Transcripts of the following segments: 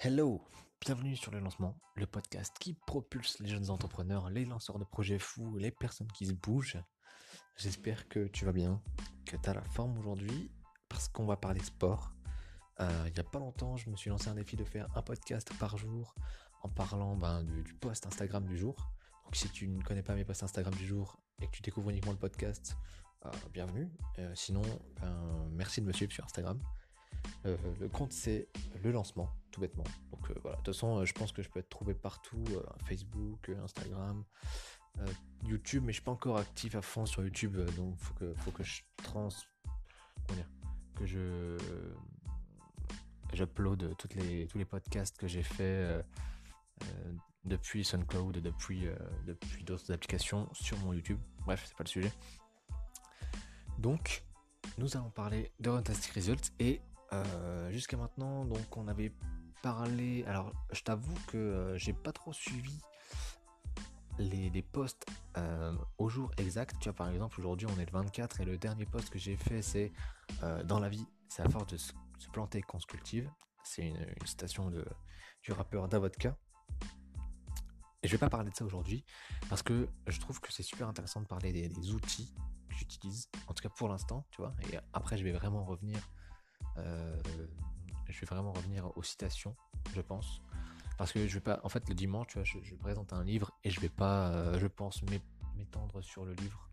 Hello, bienvenue sur le lancement, le podcast qui propulse les jeunes entrepreneurs, les lanceurs de projets fous, les personnes qui se bougent. J'espère que tu vas bien, que tu as la forme aujourd'hui, parce qu'on va parler sport. Euh, il n'y a pas longtemps, je me suis lancé un défi de faire un podcast par jour en parlant ben, du, post Instagram du jour. Donc si tu ne connais pas mes posts Instagram du jour et que tu découvres uniquement le podcast, euh, bienvenue. Euh, sinon, ben, merci de me suivre sur Instagram. Euh, le compte c'est le lancement, tout bêtement. Donc euh, voilà, de toute façon, euh, je pense que je peux être trouvé partout, Facebook, Instagram, YouTube, mais je suis pas encore actif à fond sur YouTube, donc faut que faut que je trans, comment dire, que je j'upload toutes les tous les podcasts que j'ai fait depuis SoundCloud, depuis depuis d'autres applications sur mon YouTube. Bref, c'est pas le sujet. Donc, nous allons parler de Fantastic Results et euh, jusqu'à maintenant, donc on avait parlé. Alors, je t'avoue que euh, j'ai pas trop suivi les, posts euh, au jour exact. Tu vois, par exemple, aujourd'hui on est le 24 et le dernier post que j'ai fait c'est Dans la vie, c'est à force de se, planter qu'on se cultive. C'est une, citation de, du rappeur Davodka. Et je vais pas parler de ça aujourd'hui parce que je trouve que c'est super intéressant de parler des, des outils que j'utilise, en tout cas pour l'instant, tu vois. Et après, je vais vraiment revenir euh, je vais vraiment revenir aux citations, je pense. Parce que je vais pas. En fait, le dimanche, tu vois, je, présente un livre et je vais pas, euh, je pense, m'étendre sur le livre.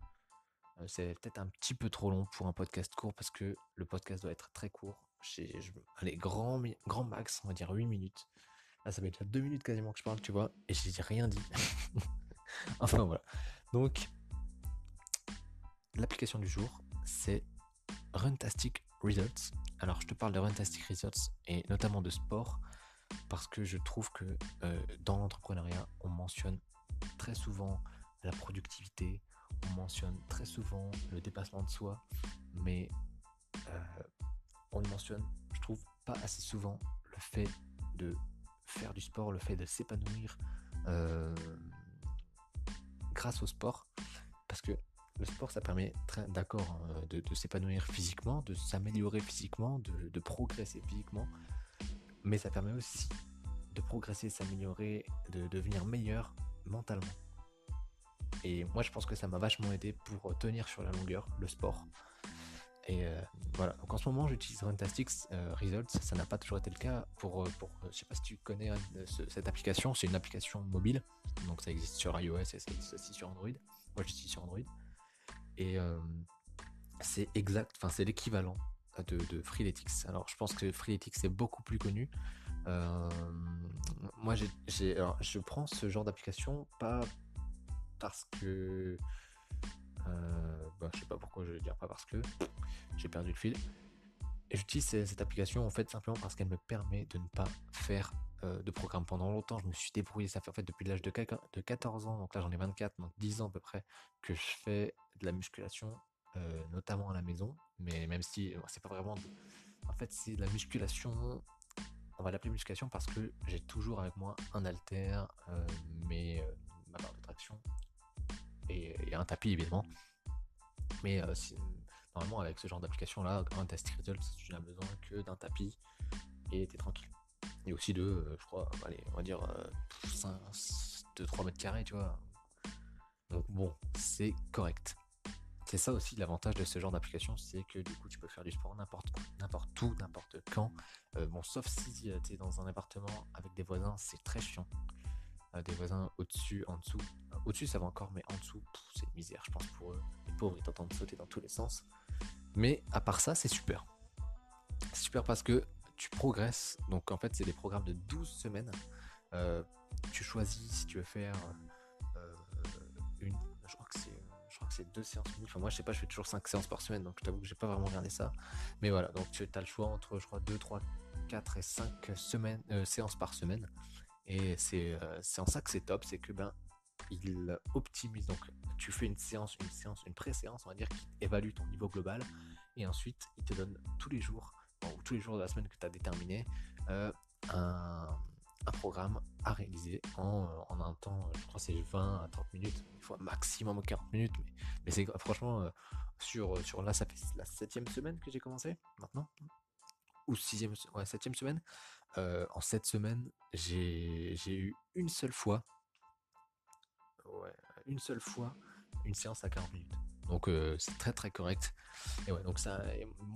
Euh, c'est peut-être un petit peu trop long pour un podcast court parce que le podcast doit être très court. Je, allez, grand, grand max, on va dire 8 minutes. Là, ça fait déjà 2 minutes quasiment que je parle, tu vois, et j'ai rien dit. enfin voilà. Donc, l'application du jour, c'est Runtastic Results. Alors, je te parle de Runtastic Results et notamment de sport parce que je trouve que euh, dans l'entrepreneuriat, on mentionne très souvent la productivité, on mentionne très souvent le dépassement de soi, mais euh, on ne mentionne, je trouve, pas assez souvent le fait de faire du sport, le fait de s'épanouir euh, grâce au sport, parce que le sport, ça permet, d'accord, hein, de, s'épanouir physiquement, de s'améliorer physiquement, de, progresser physiquement, mais ça permet aussi de progresser, s'améliorer, de devenir meilleur mentalement. Et moi, je pense que ça m'a vachement aidé pour tenir sur la longueur le sport. Et euh, voilà, donc en ce moment j'utilise Runtastics euh, Results, ça n'a pas toujours été le cas pour, euh, pour je sais pas si tu connais cette application, c'est une application mobile, donc ça existe sur iOS et ça existe aussi sur Android. Moi j'utilise sur Android. Et euh, c'est exact, enfin c'est l'équivalent de, de, Freeletics. Alors je pense que Freeletics est beaucoup plus connu. Euh, moi j'ai, alors, je prends ce genre d'application pas parce que euh, bah, je sais pas pourquoi je vais dire pas parce que j'ai perdu le fil. J'utilise cette application en fait simplement parce qu'elle me permet de ne pas faire de programme. Pendant longtemps, je me suis débrouillé. Ça fait en fait depuis l'âge de 14 ans, donc là j'en ai 24, donc 10 ans à peu près, que je fais de la musculation, euh, notamment à la maison. Mais même si euh, c'est pas vraiment. En fait, c'est de la musculation. On va l'appeler musculation parce que j'ai toujours avec moi un halter, euh, mais, ma barre de traction et, un tapis évidemment. Mais normalement, avec ce genre d'application là, un test results, tu n'as besoin que d'un tapis et t'es tranquille. Et aussi de, je crois, allez, on va dire 2-3 mètres carrés, tu vois. Donc bon, c'est correct. C'est ça aussi l'avantage de ce genre d'application, c'est que du coup tu peux faire du sport n'importe n'importe où, n'importe quand. Euh, bon, sauf si euh, tu es dans un appartement avec des voisins, c'est très chiant. Euh, des voisins au-dessus, en dessous. Au-dessus ça va encore, mais en dessous, c'est misère, je pense, pour eux. Les pauvres, ils t'entendent sauter dans tous les sens. Mais à part ça, c'est super. C'est super parce que tu progresses. Donc en fait, c'est des programmes de 12 semaines. tu choisis si tu veux faire une. Je crois que c'est c'est deux séances Enfin, moi, je sais pas, je fais toujours cinq séances par semaine, donc je t'avoue que j'ai pas vraiment regardé ça. Mais voilà, donc tu as le choix entre, je crois, 2, 3, 4 et 5 semaines, euh, séances par semaine. Et euh, c'est en ça que c'est top, c'est que ben il optimise. Donc, tu fais une séance, une séance, une pré-séance, on va dire, qui évalue ton niveau global. Et ensuite, il te donne tous les jours, ou tous les jours de la semaine que tu as déterminé, euh, un un programme à réaliser en, en, un temps, je crois c'est 20 à 30 minutes, il faut un maximum 40 minutes, mais, mais c'est franchement euh, sur, sur là ça fait la septième semaine que j'ai commencé maintenant. ou sixième, ouais, septième semaine. en sept semaines, j'ai eu une seule fois, ouais, une seule fois, une séance à 40 minutes. Donc c'est très très correct. Et ouais, donc ça,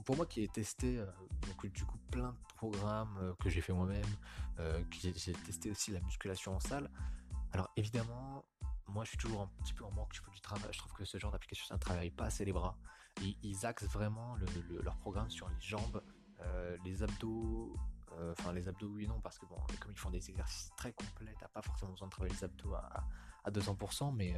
pour moi qui ai testé donc, du coup plein de programmes que j'ai fait moi-même, j'ai testé aussi la musculation en salle. Alors évidemment, moi je suis toujours un petit peu en manque du travail. Je trouve que ce genre d'application ça ne travaille pas assez les bras. Ils, ils axent vraiment leur programme sur les jambes, les abdos. Enfin, les abdos, oui, non, parce que bon, comme ils font des exercices très complets, t'as pas forcément besoin de travailler les abdos à, à 200%, mais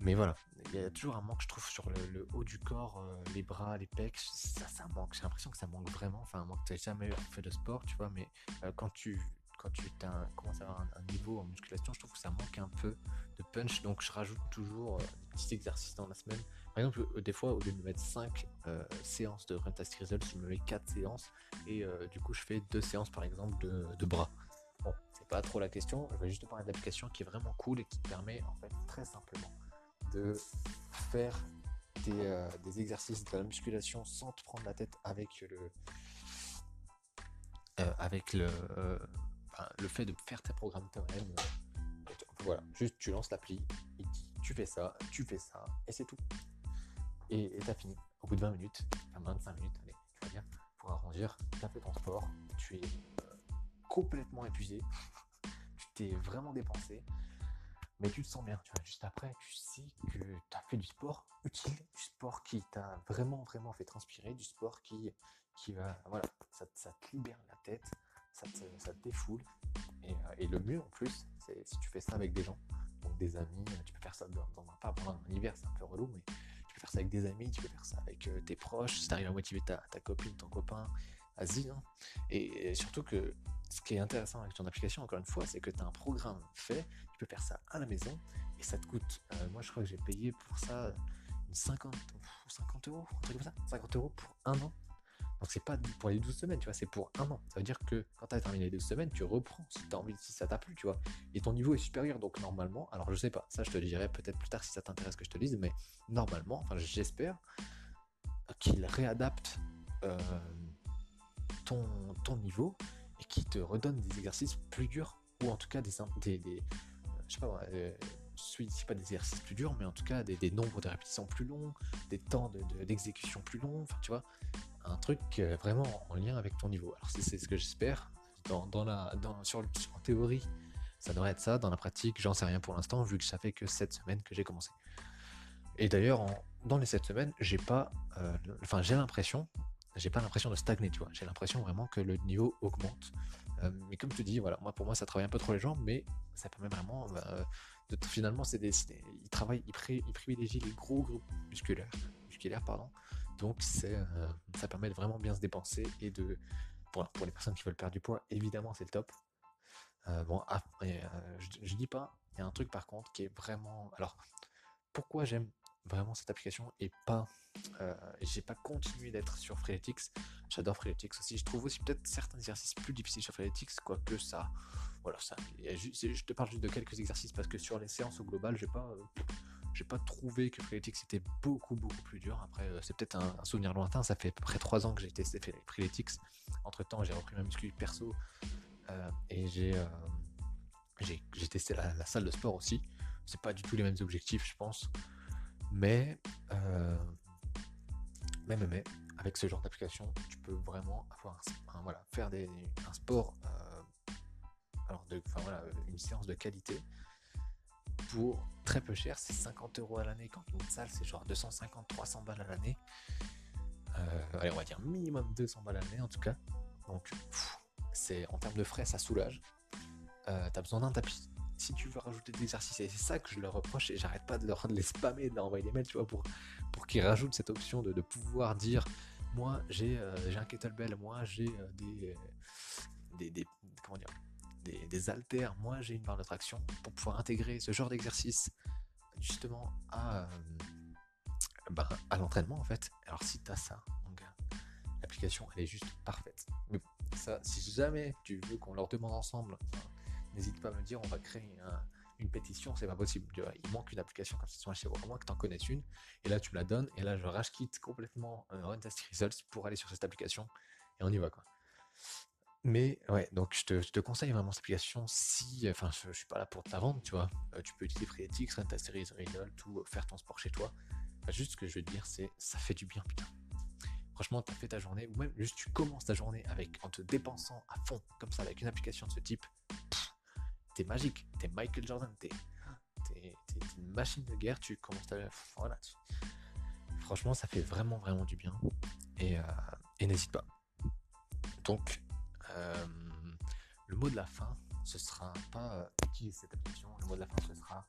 mais voilà, il y a toujours un manque, je trouve, sur le, haut du corps, euh, les bras, les pecs, ça, ça manque. J'ai l'impression que ça manque vraiment. Enfin, moi, tu n'as jamais fait de sport, tu vois, mais euh, quand tu quand tu commences à avoir un, niveau en musculation, je trouve que ça manque un peu de punch. Donc, je rajoute toujours euh, des petits exercices dans la semaine. Par exemple, des fois, au lieu de me mettre 5 séances de Fantastic Results, je me mets 4 séances. Et du coup, je fais 2 séances, par exemple, de, de bras. Bon, c'est pas trop la question. Je vais juste te parler d'application qui est vraiment cool et qui permet, en fait, très simplement de faire euh, des, exercices de la musculation sans te prendre la tête avec le euh, avec le, euh, le fait de faire tes programmes toi-même. voilà, juste tu lances l'appli, tu fais ça, tu fais ça, et c'est tout. Et t'as fini. Au bout de 20 minutes, 25 minutes, allez, tu vas bien, pour arrondir, tu as fait ton sport, tu es complètement épuisé, tu t'es vraiment dépensé, mais tu te sens bien, tu vois. Juste après, tu sais que tu as fait du sport utile, du sport qui t'a vraiment, vraiment fait transpirer, du sport qui, qui va, voilà, ça, te libère la tête, ça te, ça défoule. Et, euh, et, le mieux en plus, c'est si tu fais ça avec des gens, donc des amis, tu peux faire ça dans, un, pas pendant un hiver, c'est un peu relou, mais tu peux faire ça avec des amis, tu peux faire ça avec euh, tes proches, si tu arrives à motiver ta, ta copine, ton copain, vas-y. Hein. Et, surtout que ce qui est intéressant avec ton application, encore une fois, c'est que tu as un programme fait, tu peux faire ça à la maison et ça te coûte. Euh, moi, je crois que j'ai payé pour ça une 50, 50 euros, un truc comme ça, 50 euros pour un an. Donc c'est pas pour les 12 semaines, tu vois, c'est pour un an. Ça veut dire que quand tu as terminé les 12 semaines, tu reprends si as envie, si ça t'a plu, tu vois. Et ton niveau est supérieur, donc normalement, alors je sais pas, ça je te le dirai peut-être plus tard si ça t'intéresse que je te dise, mais normalement, enfin j'espère qu'il réadapte euh, ton, niveau et qui te redonne des exercices plus durs ou en tout cas des, des, des je sais pas, euh, pas des exercices plus durs, mais en tout cas des, des nombres de répétitions plus longs, des temps d'exécution de, plus longs, enfin tu vois, un truc euh, vraiment en lien avec ton niveau. Alors c'est ce que j'espère. Dans, dans, la, dans, sur, en théorie, ça devrait être ça. Dans la pratique, j'en sais rien pour l'instant, vu que ça fait que 7 semaines que j'ai commencé. Et d'ailleurs, dans les 7 semaines, j'ai pas, euh, j'ai l'impression, j'ai pas l'impression de stagner, tu vois. J'ai l'impression vraiment que le niveau augmente. Euh, mais comme tu dis, voilà, moi pour moi ça travaille un peu trop les jambes, mais ça permet vraiment bah, de finalement c'est des, il travaille, il, il, privilégie les gros groupes musculaires, musculaires pardon. Donc c'est, euh, ça permet de vraiment bien se dépenser et de pour, pour les personnes qui veulent perdre du poids, évidemment c'est le top. Euh, bon, après, je, je dis pas, il y a un truc par contre qui est vraiment, alors pourquoi j'aime vraiment cette application et pas euh, j'ai pas continué d'être sur Freeletics. J'adore Freeletics aussi. Je trouve aussi peut-être certains exercices plus difficiles sur Freeletics quoique ça voilà ça je te parle juste de quelques exercices parce que sur les séances au global j'ai pas euh, j'ai pas trouvé que Freeletics était beaucoup beaucoup plus dur. Après euh, c'est peut-être un, souvenir lointain. Ça fait à peu près 3 ans que j'ai testé Freeletics. Entre temps j'ai repris ma muscu perso et j'ai j'ai testé la, la salle de sport aussi. C'est pas du tout les mêmes objectifs je pense mais, euh, même, mais, avec ce genre d'application, tu peux vraiment voilà, faire des, un sport, euh, alors de, voilà, une séance de qualité pour très peu cher, c'est 50 euros à l'année. Quand une salle, c'est genre 250-300 balles à l'année. Euh, allez, on va dire minimum 200 balles à l'année en tout cas. Donc, c'est en termes de frais, ça soulage. T'as besoin d'un tapis si tu veux rajouter des exercices, et c'est ça que je leur reproche, et j'arrête pas de leur les spammer, de leur envoyer des mails, tu vois, pour, pour qu'ils rajoutent cette option de, pouvoir dire moi j'ai euh, un kettlebell, moi j'ai euh, des, des, des, comment dire des, des haltères, moi j'ai une barre de traction pour pouvoir intégrer ce genre d'exercice justement à, euh, ben, à l'entraînement en fait. Alors si tu as ça, l'application elle est juste parfaite. Mais ça, si jamais tu veux qu'on leur demande ensemble, n'hésite pas à me dire, on va créer une pétition, c'est pas possible. Il manque une application comme ça chez moi, que tu en connaisses une, et là tu me la donnes, et là je rage quitte complètement euh, Runtastic Results pour aller sur cette application, et on y va quoi. Mais ouais, donc je te, je conseille vraiment cette application si, enfin, je, suis pas là pour te la vendre, tu vois. Euh, tu peux utiliser ta série tout, euh, faire ton sport chez toi. juste ce que je veux dire, c'est ça fait du bien, putain. Franchement, tu as fait ta journée, ou même juste tu commences ta journée avec en te dépensant à fond, comme ça, avec une application de ce type. T'es magique, t'es Michael Jordan, t'es es, une machine de guerre, tu commences ta. Voilà. Franchement, ça fait vraiment, vraiment du bien. Et, euh, et n'hésite pas. Donc, euh, le mot de la fin, ce sera pas euh, utiliser cette application. Le mot de la fin, ce sera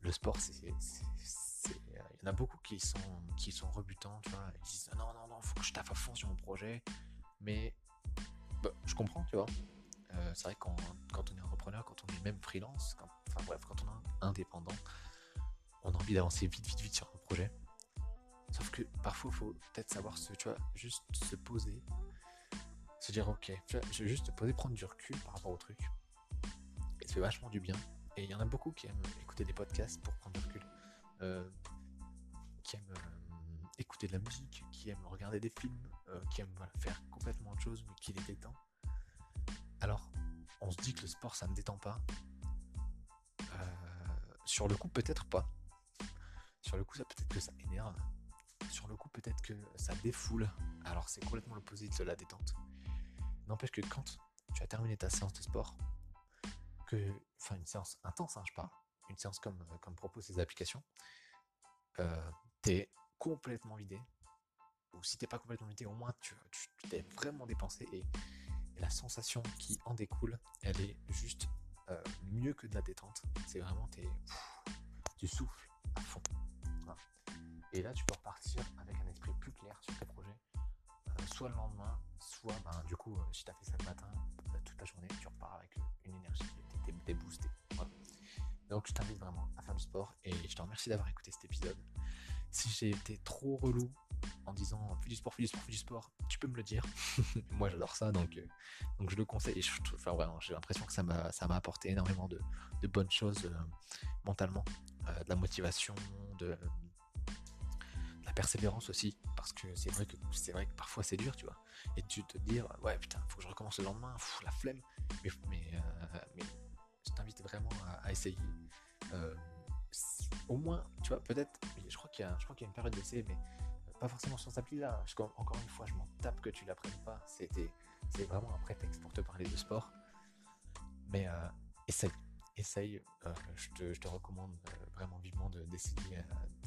le sport. C'est, il y en a beaucoup qui sont qui sont rebutants, tu vois. Ils disent non non non, faut que je taffe à fond sur mon projet. Mais bah, je comprends, tu vois. Euh, c'est vrai quand, quand on est entrepreneur, quand on est même freelance, quand, enfin bref, quand on est indépendant, on a envie d'avancer vite vite vite sur un projet. Sauf que parfois, il faut peut-être savoir se, tu vois, juste se poser, se dire ok, je vais juste te poser, prendre du recul par rapport au truc. Et ça fait vachement du bien. Et il y en a beaucoup qui aiment écouter des podcasts pour prendre du recul, euh, qui aiment euh, écouter de la musique, qui aiment regarder des films, qui aiment faire complètement autre chose mais qui les détend. Alors, on se dit que le sport ça ne détend pas. sur le coup, peut-être pas. Sur le coup, ça peut-être que ça énerve. Sur le coup, peut-être que ça défoule. Alors, c'est complètement l'opposé de la détente. N'empêche que quand tu as terminé ta séance de sport, que, enfin une séance intense, hein, je parle, une séance comme, euh, comme propose ces applications, euh, t'es complètement vidé. Ou si t'es pas complètement vidé, au moins tu t'es vraiment dépensé et, la sensation qui en découle, elle est juste euh, mieux que de la détente. C'est vraiment t'es, tu souffles à fond. Et là, tu peux repartir avec un esprit plus clair sur tes projets, soit le lendemain, soit ben, du coup, euh, si tu as fait ça le matin, euh, toute la journée, tu repars avec euh, une énergie, t'es boosté. Donc je t'invite vraiment à faire du sport et je te remercie d'avoir écouté cet épisode. Si j'ai été trop relou en disant fais du sport, fais du sport, fais du sport, tu peux me le dire. Moi j'adore ça donc, donc je le conseille. Enfin, j'ai l'impression que ça m'a apporté énormément de, bonnes choses mentalement, de la motivation, de, la persévérance aussi, parce que c'est vrai que vrai que parfois c'est dur, tu vois. Et tu te dire, ouais putain, faut que je recommence le lendemain, la flemme. Mais, euh, mais je t'invite vraiment à, essayer. Euh, au moins, tu vois, peut-être, je crois qu'il y qu'il y a une période d'essai, mais pas forcément sur cette appli-là. Encore une fois, je m'en tape que tu l'apprennes pas. C'était, c'est vraiment un prétexte pour te parler de sport. Mais euh, essaye, essaye. je, te, je, te, recommande vraiment vivement d'essayer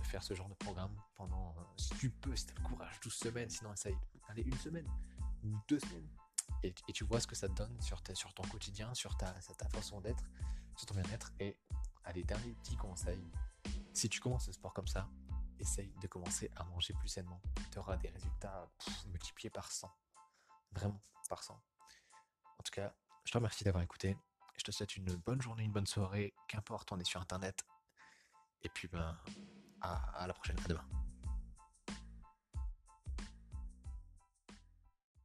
faire ce genre de programme pendant, euh, si tu peux, si tu as le courage, 12 semaines, sinon essaye, allez, une semaine ou deux semaines. Et, tu vois ce que ça te donne sur, sur ton quotidien, sur ta, ta façon d'être, sur ton bien-être. Et allez, dernier petit conseil, si tu commences le sport comme ça, essaye de commencer à manger plus sainement. Tu auras des résultats multipliés par 100. Vraiment, par 100. En tout cas, je te remercie d'avoir écouté. Je te souhaite une bonne journée, une bonne soirée. Qu'importe, on est sur Internet. Et puis, ben, à, la prochaine. À demain.